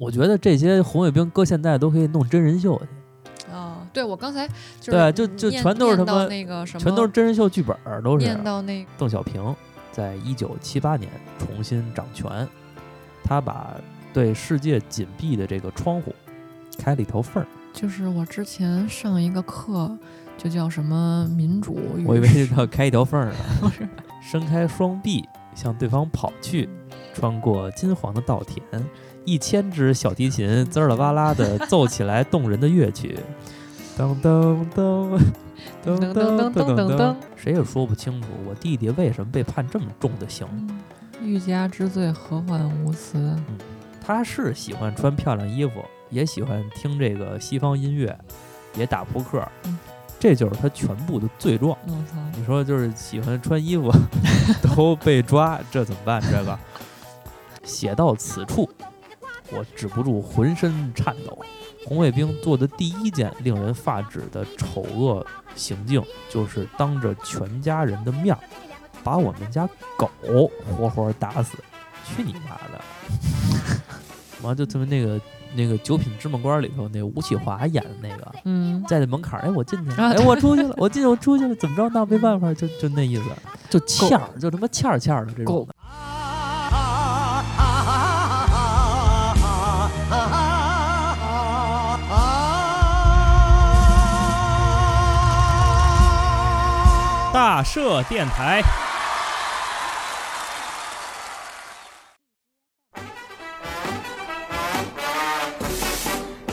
我觉得这些红卫兵搁现在都可以弄真人秀去。哦，对，我刚才就对，就就全都是他妈那个什么，全都是真人秀剧本，都是。念到那邓小平在一九七八年重新掌权，他把对世界紧闭的这个窗户开了一条缝儿。就是我之前上一个课，就叫什么民主。我以为是要开一条缝儿呢。不是，伸开双臂向对方跑去，穿过金黄的稻田，一千只小提琴滋啦哇啦的奏起来动人的乐曲。噔噔噔噔噔噔噔噔噔，谁也说不清楚我弟弟为什么被判这么重的刑。欲加之罪，何患无辞？嗯，他是喜欢穿漂亮衣服。也喜欢听这个西方音乐，也打扑克，这就是他全部的罪状。你说就是喜欢穿衣服 都被抓，这怎么办？这个写到此处，我止不住浑身颤抖。红卫兵做的第一件令人发指的丑恶行径，就是当着全家人的面儿，把我们家狗活活打死。去你妈的！完就他们那个。那个《九品芝麻官》里头，那吴启华演的那个，嗯，在那门槛儿，哎，我进去了，哎，我出去了，我进去，我出去了，怎么着？那没办法，就就那意思，就欠儿，就他妈欠儿欠儿的这种。大社电台。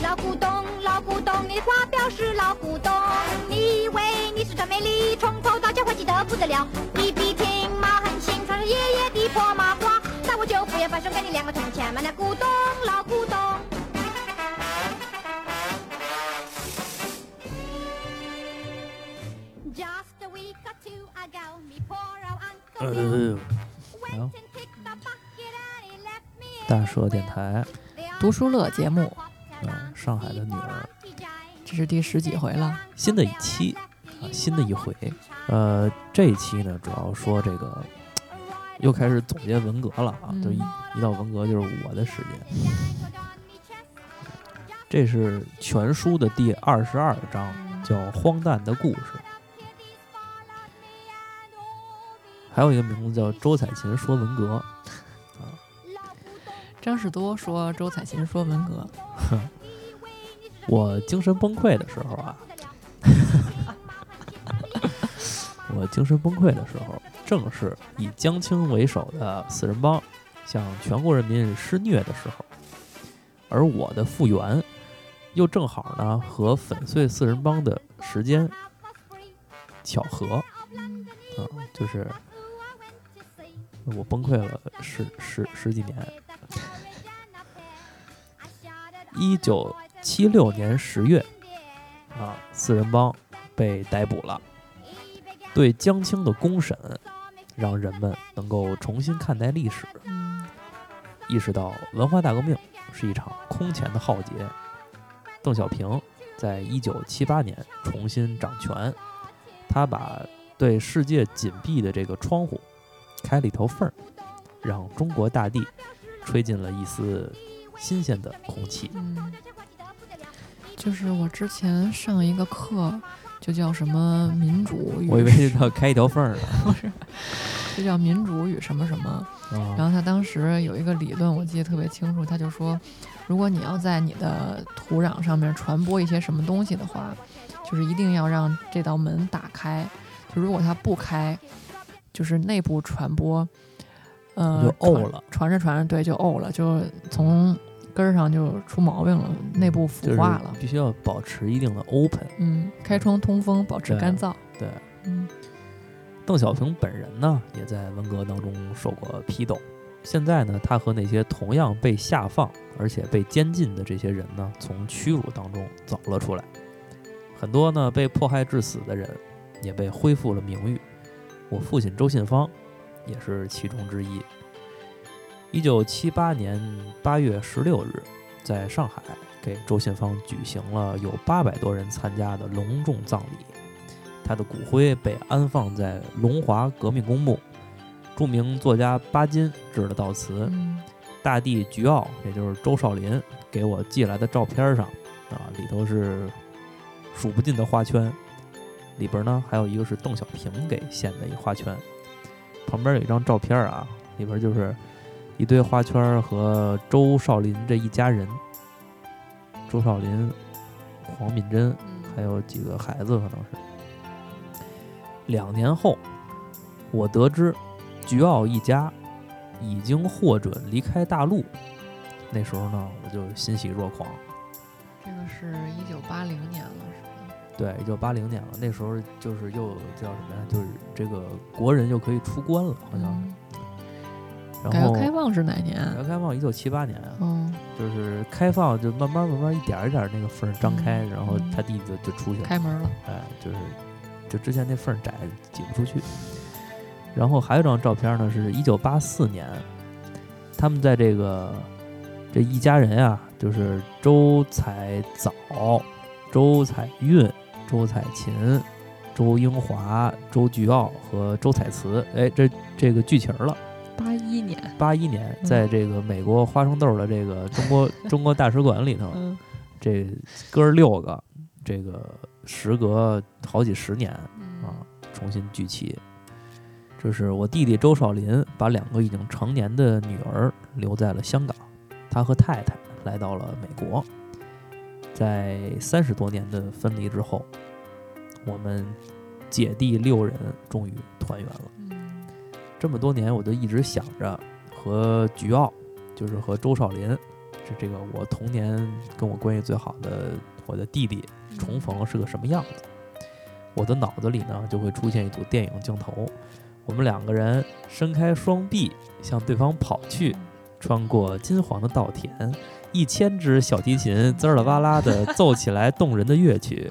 老古董老古董你的花表是老古董你以为你是真美丽从头到脚欢喜的不得了。笔笔天马很新穿着爷爷的破麻褂那我就不要发生给你两个铜钱买那古董老古董。呃，大社电台读书乐节目，嗯，上海的女儿，这是第十几回了，新的一期啊，新的一回。呃，这一期呢，主要说这个，又开始总结文革了啊！就一一到文革就是我的时间。这是全书的第二十二章，叫《荒诞的故事》。还有一个名字叫周采芹说文革啊。张士多说周采芹说文革。我精神崩溃的时候啊。我精神崩溃的时候，正是以江青为首的四人帮向全国人民施虐的时候，而我的复原又正好呢和粉碎四人帮的时间巧合，啊，就是我崩溃了十十十几年，一九七六年十月，啊，四人帮被逮捕了。对江青的公审，让人们能够重新看待历史，意识到文化大革命是一场空前的浩劫。邓小平在一九七八年重新掌权，他把对世界紧闭的这个窗户开了一条缝儿，让中国大地吹进了一丝新鲜的空气。嗯就是我之前上一个课。就叫什么民主？我以为是要开一条缝儿呢。不是，就叫民主与什么什么。然后他当时有一个理论，我记得特别清楚。他就说，如果你要在你的土壤上面传播一些什么东西的话，就是一定要让这道门打开。就如果它不开，就是内部传播，呃，就沤了，传着传着，对，就沤了，就从。根儿上就出毛病了，内部腐化了，必须要保持一定的 open，嗯，开窗通风，保持干燥。对，嗯，邓小平本人呢，也在文革当中受过批斗。现在呢，他和那些同样被下放而且被监禁的这些人呢，从屈辱当中走了出来。很多呢被迫害致死的人，也被恢复了名誉。我父亲周信芳，也是其中之一。一九七八年八月十六日，在上海给周信芳举行了有八百多人参加的隆重葬礼。他的骨灰被安放在龙华革命公墓。著名作家巴金致的悼词，大地菊奥，也就是周少林给我寄来的照片上啊，里头是数不尽的花圈，里边呢还有一个是邓小平给献的一花圈，旁边有一张照片啊，里边就是一堆花圈和周少林这一家人，周少林、黄敏珍还有几个孩子可能是。两年后，我得知菊奥一家。已经获准离开大陆，那时候呢，我就欣喜若狂。这个是一九八零年了，是吧？对，一九八零年了。那时候就是又叫什么呀？就是这个国人又可以出关了，好像。改革开放是哪年？改革开放一九七八年啊。嗯。就是开放，就慢慢慢慢一点一点那个缝张开，然后他弟弟就就出去了，开门了。哎，就是就之前那缝窄，挤不出去。然后还有一张照片呢，是一九八四年，他们在这个这一家人啊，就是周彩藻、周彩韵、周采芹、周英华、周菊傲和周采慈，哎，这这个剧情了。八一年，八一年，在这个美国花生豆的这个中国 中国大使馆里头，这哥六个，这个时隔好几十年啊，重新聚齐。这是我弟弟周少林把两个已经成年的女儿留在了香港，他和太太来到了美国，在三十多年的分离之后，我们姐弟六人终于团圆了。这么多年，我就一直想着和菊奥，就是和周少林，是这个我童年跟我关系最好的我的弟弟重逢是个什么样子。我的脑子里呢，就会出现一组电影镜头。我们两个人伸开双臂向对方跑去，穿过金黄的稻田，一千只小提琴滋啦哇啦的奏起来动人的乐曲，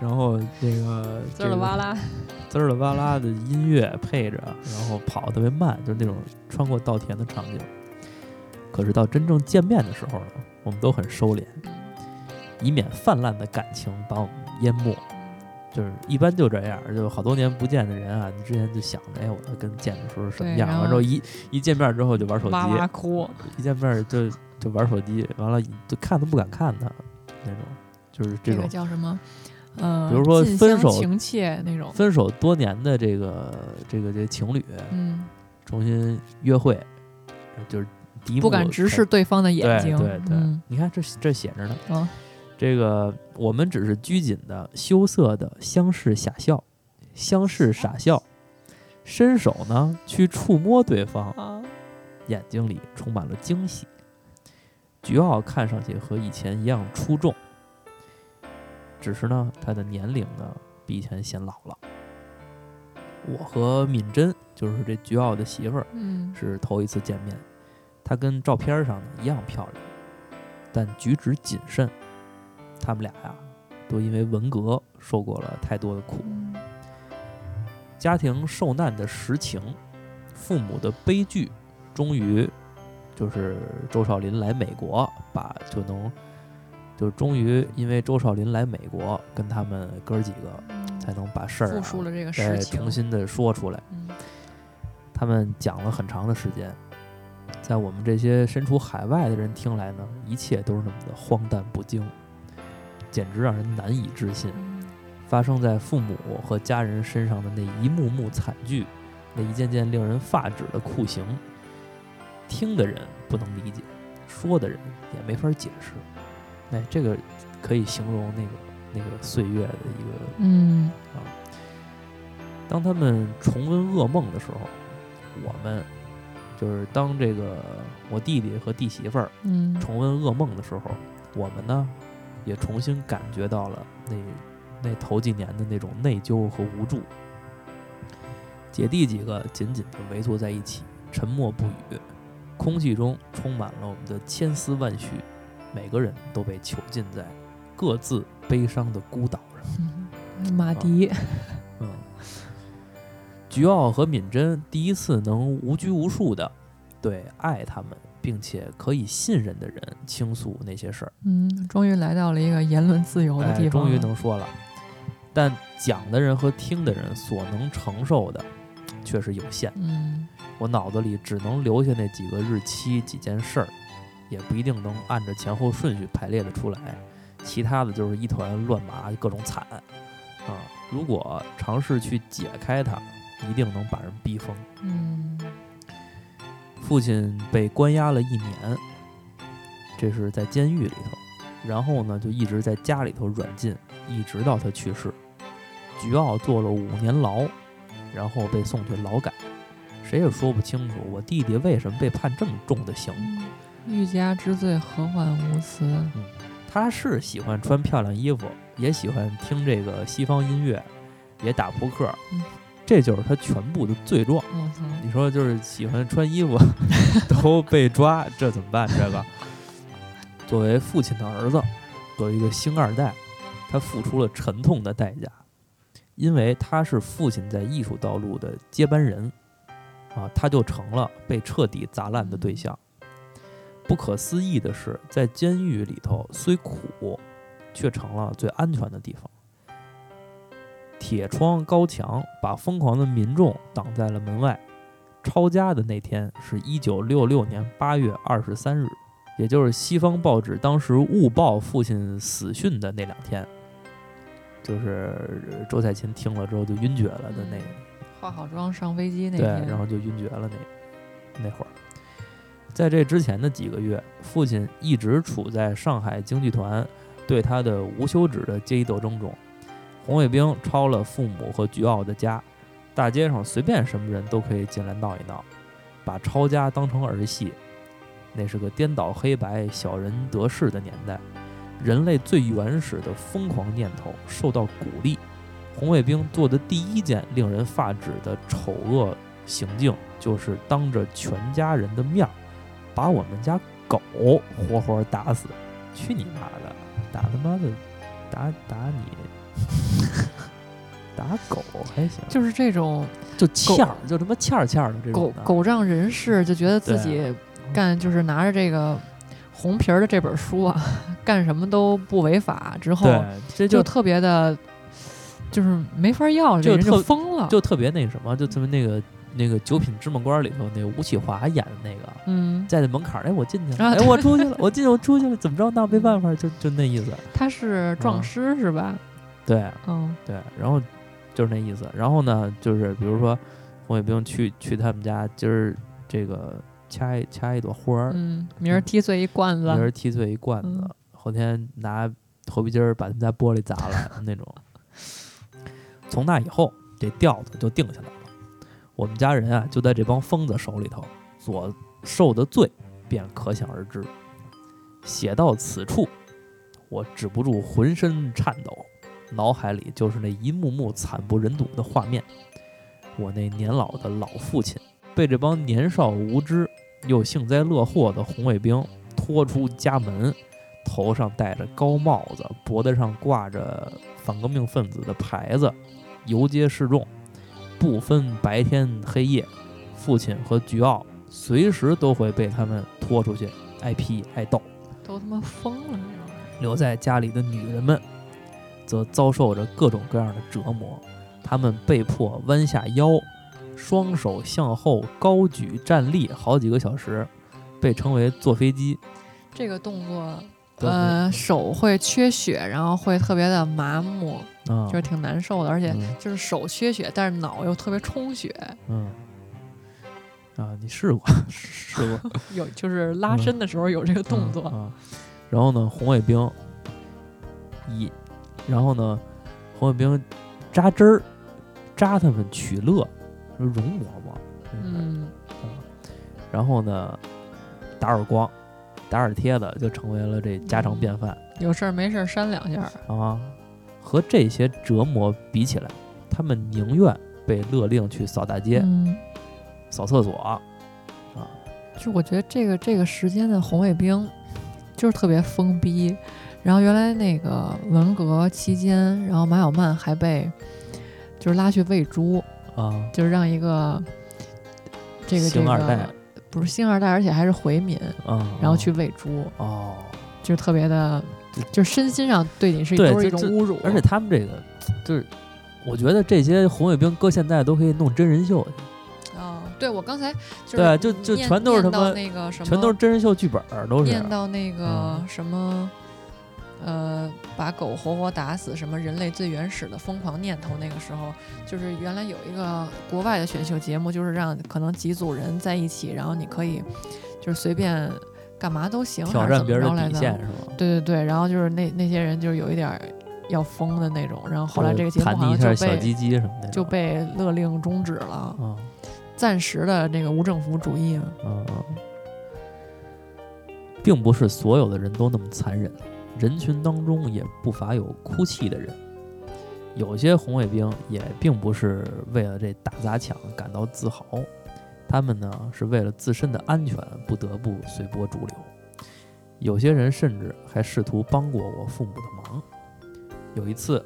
然后那个滋啦哇啦，滋啦哇啦的音乐配着，然后跑特别慢，就是那种穿过稻田的场景。可是到真正见面的时候呢，我们都很收敛，以免泛滥的感情把我们淹没。就是一般就这样，就好多年不见的人啊，你之前就想着，哎，我要跟见的时候什么样？完之后一一见面之后就玩手机，哇哇哭，一见面就。就玩手机，完了就看都不敢看他，那种就是这种叫什么？呃，比如说分手情切那种，分手多年的这个这个这情侣，嗯，重新约会，就是第一不敢直视对方的眼睛，对对，你看这这写着呢，这个我们只是拘谨的、羞涩的相视傻笑，相视傻笑，伸手呢去触摸对方，眼睛里充满了惊喜。菊奥看上去和以前一样出众，只是呢，他的年龄呢比以前显老了。我和敏珍，就是这菊奥的媳妇儿，是头一次见面。她跟照片上呢一样漂亮，但举止谨慎。他们俩呀，都因为文革受过了太多的苦，家庭受难的实情，父母的悲剧，终于。就是周少林来美国，把就能，就终于因为周少林来美国，跟他们哥儿几个才能把事儿再重新的说出来。他们讲了很长的时间，在我们这些身处海外的人听来呢，一切都是那么的荒诞不经，简直让人难以置信。发生在父母和家人身上的那一幕幕惨剧，那一件件令人发指的酷刑。听的人不能理解，说的人也没法解释。哎，这个可以形容那个那个岁月的一个嗯啊。当他们重温噩梦的时候，我们就是当这个我弟弟和弟媳妇儿嗯重温噩梦的时候，我们呢也重新感觉到了那那头几年的那种内疚和无助。姐弟几个紧紧地围坐在一起，沉默不语。空气中充满了我们的千丝万绪，每个人都被囚禁在各自悲伤的孤岛上。马迪。嗯，菊奥和敏贞第一次能无拘无束的对爱他们并且可以信任的人倾诉那些事儿。嗯，终于来到了一个言论自由的地方，终于能说了。但讲的人和听的人所能承受的确实有限。嗯，我脑子里只能留下那几个日期、几件事儿，也不一定能按着前后顺序排列的出来。其他的就是一团乱麻，各种惨啊！如果尝试去解开它，一定能把人逼疯。嗯，父亲被关押了一年，这是在监狱里头，然后呢，就一直在家里头软禁，一直到他去世。菊奥坐了五年牢，然后被送去劳改，谁也说不清楚我弟弟为什么被判这么重的刑。欲加之罪，何患无辞？嗯，他是喜欢穿漂亮衣服，也喜欢听这个西方音乐，也打扑克，这就是他全部的罪状。你说就是喜欢穿衣服 都被抓，这怎么办？这个作为父亲的儿子，作为一个星二代，他付出了沉痛的代价。因为他是父亲在艺术道路的接班人，啊，他就成了被彻底砸烂的对象。不可思议的是，在监狱里头虽苦，却成了最安全的地方。铁窗高墙把疯狂的民众挡在了门外。抄家的那天是一九六六年八月二十三日，也就是西方报纸当时误报父亲死讯的那两天。就是周采芹听了之后就晕厥了的那个，化好妆上飞机那天，对，然后就晕厥了那那会儿，在这之前的几个月，父亲一直处在上海京剧团对他的无休止的阶级斗争中。红卫兵抄了父母和菊傲的家，大街上随便什么人都可以进来闹一闹，把抄家当成儿戏。那是个颠倒黑白、小人得势的年代。人类最原始的疯狂念头受到鼓励，红卫兵做的第一件令人发指的丑恶行径，就是当着全家人的面儿，把我们家狗活活打死。去你妈的！打他妈的，打打你，打狗还行。就是这种，就欠儿，就他妈欠儿欠儿的这种。狗狗仗人势，就觉得自己干，就是拿着这个。红皮儿的这本书啊，干什么都不违法，之后这就特别的，就是没法要，这人就疯了，就特别那什么，就特别那个那个《九品芝麻官》里头那吴启华演的那个，嗯，在那门槛儿，哎，我进去了，哎，我出去了，我进，我出去了，怎么着？那没办法，就就那意思。他是壮师是吧？对，嗯，对，然后就是那意思。然后呢，就是比如说红卫兵去去他们家，今儿这个。掐一掐一朵花儿，嗯，明儿踢碎一罐子，明儿踢碎一罐子，后天拿头皮筋儿把他们家玻璃砸了 那种。从那以后，这调子就定下来了。我们家人啊，就在这帮疯子手里头，所受的罪便可想而知。写到此处，我止不住浑身颤抖，脑海里就是那一幕幕惨不忍睹的画面。我那年老的老父亲被这帮年少无知。又幸灾乐祸的红卫兵拖出家门，头上戴着高帽子，脖子上挂着反革命分子的牌子，游街示众，不分白天黑夜。父亲和菊奥随时都会被他们拖出去挨批挨斗，都他妈疯了！留在家里的女人们则遭受着各种各样的折磨，他们被迫弯下腰。双手向后高举站立好几个小时，被称为坐飞机。这个动作，呃，手会缺血，然后会特别的麻木，就是挺难受的，而且就是手缺血，但是脑又特别充血。嗯，啊，你试过？试过？有，就是拉伸的时候有这个动作。然后呢，红卫兵一，然后呢，红卫兵扎针儿，扎他们取乐。说容嬷嬷，嗯，然后呢，打耳光、打耳贴子就成为了这家常便饭。有事儿没事儿扇两下啊。和这些折磨比起来，他们宁愿被勒令去扫大街、扫厕所啊。就我觉得这个这个时间的红卫兵就是特别疯逼，然后原来那个文革期间，然后马小曼还被就是拉去喂猪啊，就是让一个这个这个不是星二代，而且还是回民啊，然后去喂猪哦，就是特别的，就是身心上对你是都是一种侮辱。而且他们这个就是，我觉得这些红卫兵搁现在都可以弄真人秀去。哦，对我刚才对，就就全都是他妈那个什么，全都是真人秀剧本，都是念到那个什么。呃，把狗活活打死，什么人类最原始的疯狂念头？那个时候，就是原来有一个国外的选秀节目，就是让可能几组人在一起，然后你可以就是随便干嘛都行，挑战别人的底线是吗？对对对，然后就是那那些人就是有一点要疯的那种，然后后来这个节目好像就被小鸡鸡什么的就被勒令终止了，暂时的这个无政府主义，嗯嗯，并不是所有的人都那么残忍。人群当中也不乏有哭泣的人，有些红卫兵也并不是为了这打砸抢感到自豪，他们呢是为了自身的安全不得不随波逐流。有些人甚至还试图帮过我父母的忙。有一次，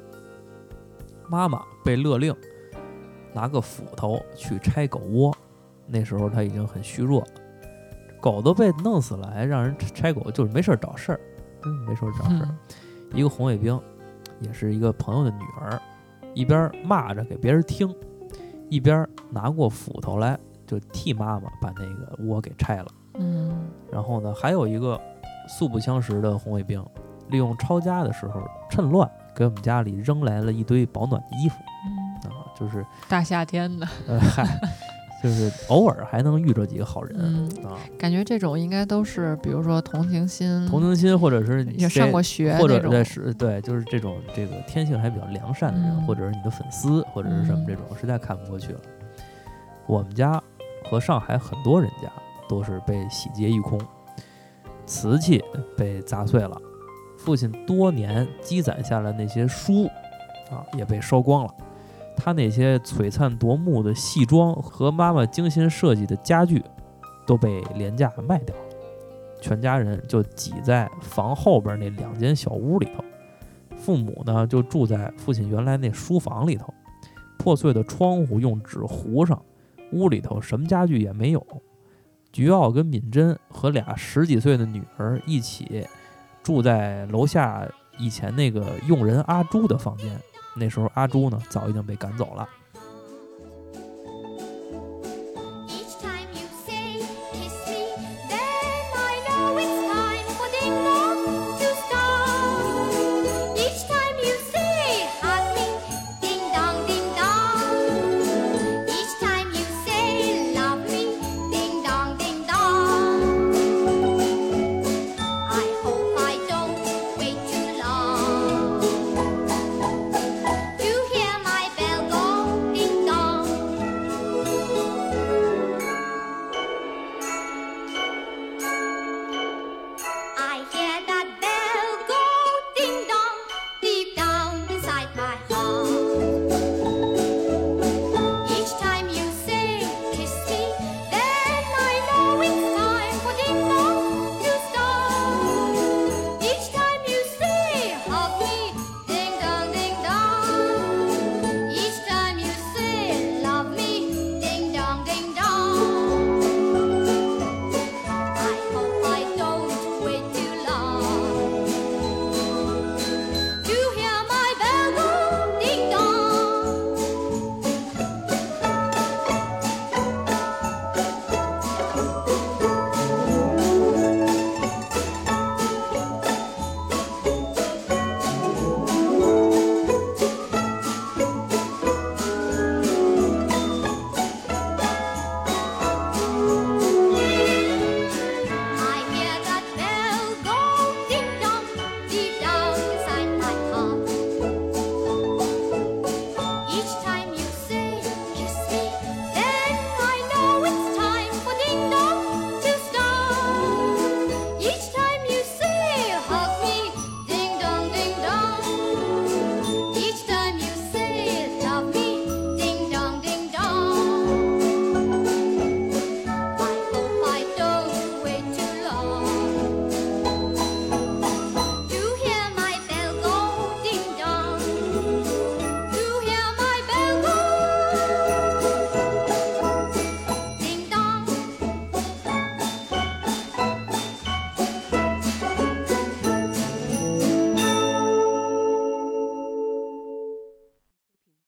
妈妈被勒令拿个斧头去拆狗窝，那时候她已经很虚弱，狗都被弄死了，还让人拆狗，就是没事儿找事儿。真没事儿找事儿，一个红卫兵，也是一个朋友的女儿，一边骂着给别人听，一边拿过斧头来就替妈妈把那个窝给拆了。嗯，然后呢，还有一个素不相识的红卫兵，利用抄家的时候趁乱给我们家里扔来了一堆保暖的衣服。嗯，啊，就是大夏天的。嗨。就是偶尔还能遇着几个好人啊，感觉这种应该都是，比如说同情心，同情心，或者是也上过学，或者对是，对，就是这种这个天性还比较良善的人，或者是你的粉丝，或者是什么这种，实在看不过去了。我们家和上海很多人家都是被洗劫一空，瓷器被砸碎了，父亲多年积攒下来那些书啊也被烧光了。他那些璀璨夺目的戏装和妈妈精心设计的家具，都被廉价卖掉了。全家人就挤在房后边那两间小屋里头，父母呢就住在父亲原来那书房里头，破碎的窗户用纸糊上，屋里头什么家具也没有。菊傲跟敏贞和俩十几岁的女儿一起住在楼下以前那个佣人阿朱的房间。那时候阿朱呢，早已经被赶走了。